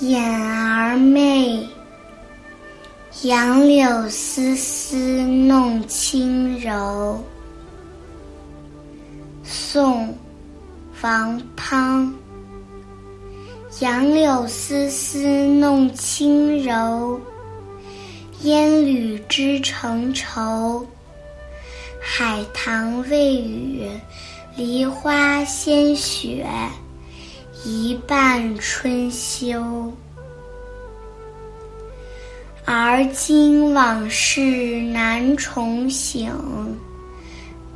眼儿媚，杨柳丝丝弄轻柔。宋·王滂。杨柳丝丝弄轻柔，烟缕织成愁。海棠未雨，梨花先雪。一半春秋，而今往事难重醒，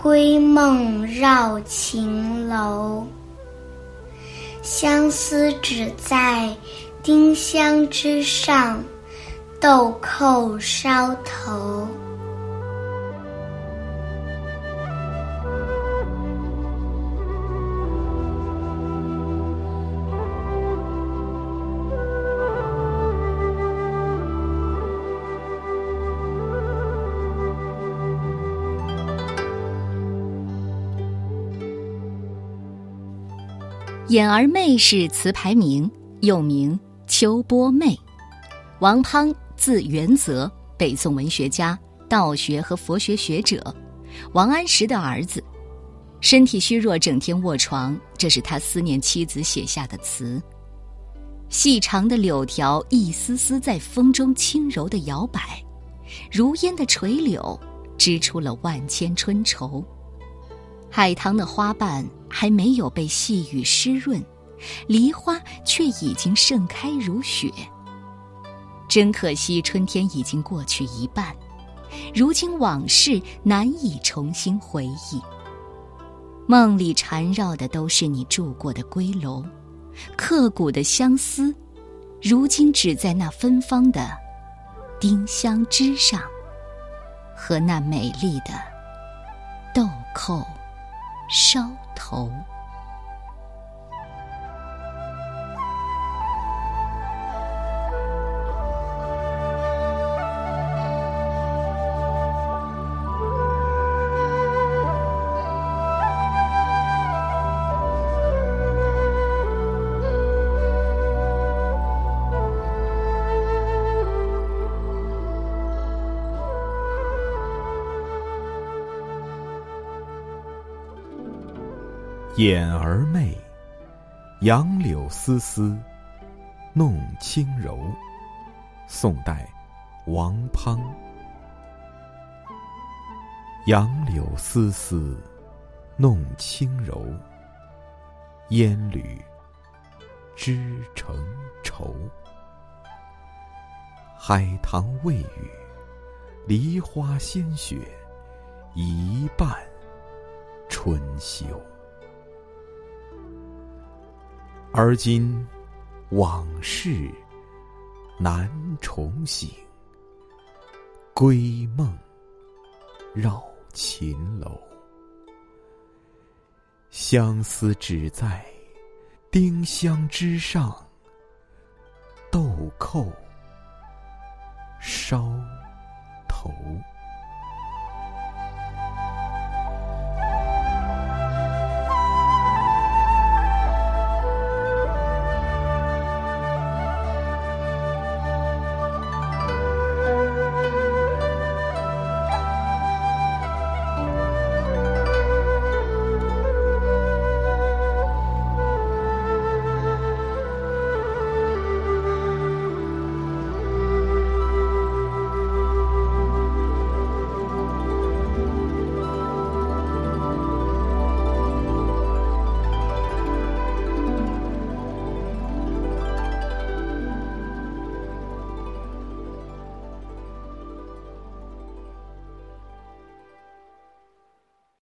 归梦绕秦楼。相思只在丁香之上，豆蔻梢头。眼儿媚是词牌名，又名秋波媚。王滂，字元泽，北宋文学家、道学和佛学学者，王安石的儿子。身体虚弱，整天卧床，这是他思念妻子写下的词。细长的柳条一丝丝在风中轻柔的摇摆，如烟的垂柳织出了万千春愁。海棠的花瓣还没有被细雨湿润，梨花却已经盛开如雪。真可惜，春天已经过去一半，如今往事难以重新回忆。梦里缠绕的都是你住过的归楼，刻骨的相思，如今只在那芬芳的丁香枝上，和那美丽的豆蔻。梢头。眼儿媚，杨柳丝丝弄轻柔。宋代，王滂。杨柳丝丝弄轻柔，烟缕织成绸。海棠未雨，梨花先雪，一半春秋。而今往事难重醒，归梦绕秦楼。相思只在丁香枝上，豆蔻梢。